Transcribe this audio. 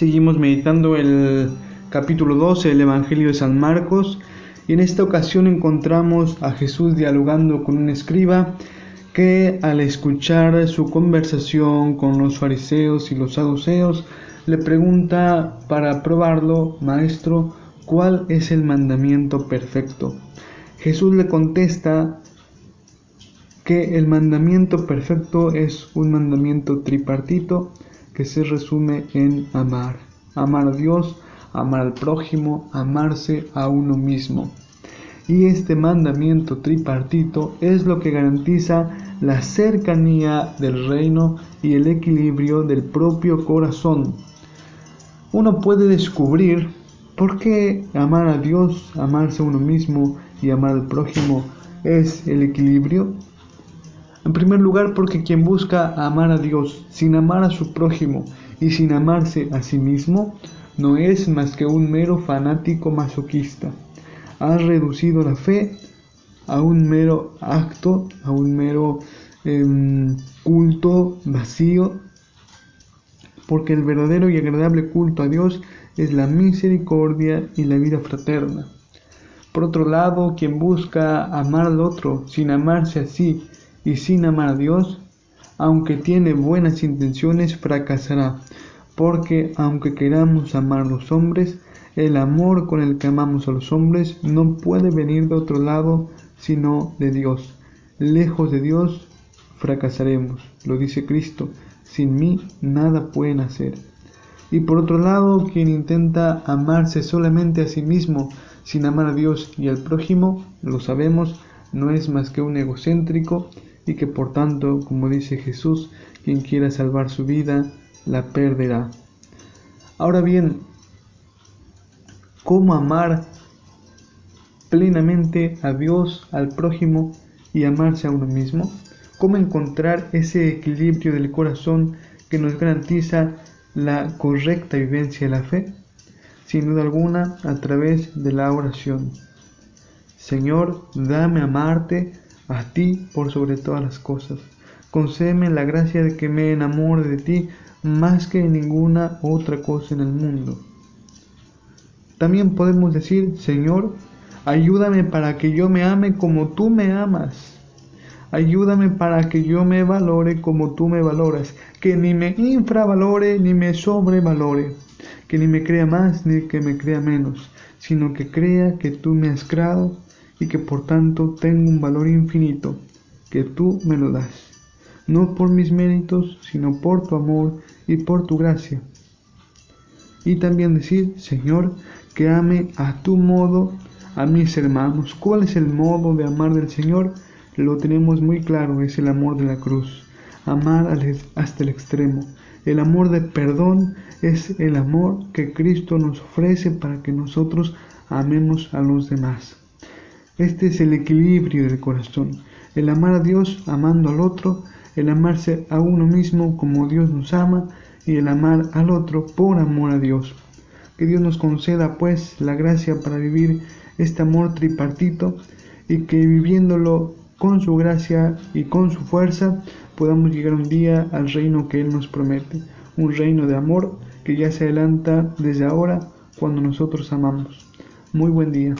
Seguimos meditando el capítulo 12 del Evangelio de San Marcos y en esta ocasión encontramos a Jesús dialogando con un escriba que al escuchar su conversación con los fariseos y los saduceos le pregunta para probarlo, Maestro, ¿cuál es el mandamiento perfecto? Jesús le contesta que el mandamiento perfecto es un mandamiento tripartito que se resume en amar. Amar a Dios, amar al prójimo, amarse a uno mismo. Y este mandamiento tripartito es lo que garantiza la cercanía del reino y el equilibrio del propio corazón. Uno puede descubrir por qué amar a Dios, amarse a uno mismo y amar al prójimo es el equilibrio en primer lugar, porque quien busca amar a Dios sin amar a su prójimo y sin amarse a sí mismo, no es más que un mero fanático masoquista. Ha reducido la fe a un mero acto, a un mero em, culto vacío, porque el verdadero y agradable culto a Dios es la misericordia y la vida fraterna. Por otro lado, quien busca amar al otro sin amarse a sí y sin amar a Dios, aunque tiene buenas intenciones, fracasará, porque aunque queramos amar a los hombres, el amor con el que amamos a los hombres no puede venir de otro lado sino de Dios. Lejos de Dios fracasaremos, lo dice Cristo, sin mí nada pueden hacer. Y por otro lado, quien intenta amarse solamente a sí mismo, sin amar a Dios y al prójimo, lo sabemos, no es más que un egocéntrico y que por tanto, como dice Jesús, quien quiera salvar su vida, la perderá. Ahora bien, ¿cómo amar plenamente a Dios, al prójimo y amarse a uno mismo? ¿Cómo encontrar ese equilibrio del corazón que nos garantiza la correcta vivencia de la fe? Sin duda alguna, a través de la oración. Señor, dame amarte a ti por sobre todas las cosas. Concédeme la gracia de que me enamore de ti más que de ninguna otra cosa en el mundo. También podemos decir, Señor, ayúdame para que yo me ame como tú me amas. Ayúdame para que yo me valore como tú me valoras, que ni me infravalore ni me sobrevalore, que ni me crea más ni que me crea menos, sino que crea que tú me has creado y que por tanto tengo un valor infinito que tú me lo das, no por mis méritos, sino por tu amor y por tu gracia. Y también decir, Señor, que ame a tu modo a mis hermanos. ¿Cuál es el modo de amar del Señor? Lo tenemos muy claro, es el amor de la cruz. Amar hasta el extremo. El amor de perdón es el amor que Cristo nos ofrece para que nosotros amemos a los demás. Este es el equilibrio del corazón, el amar a Dios amando al otro, el amarse a uno mismo como Dios nos ama y el amar al otro por amor a Dios. Que Dios nos conceda pues la gracia para vivir este amor tripartito y que viviéndolo con su gracia y con su fuerza podamos llegar un día al reino que Él nos promete, un reino de amor que ya se adelanta desde ahora cuando nosotros amamos. Muy buen día.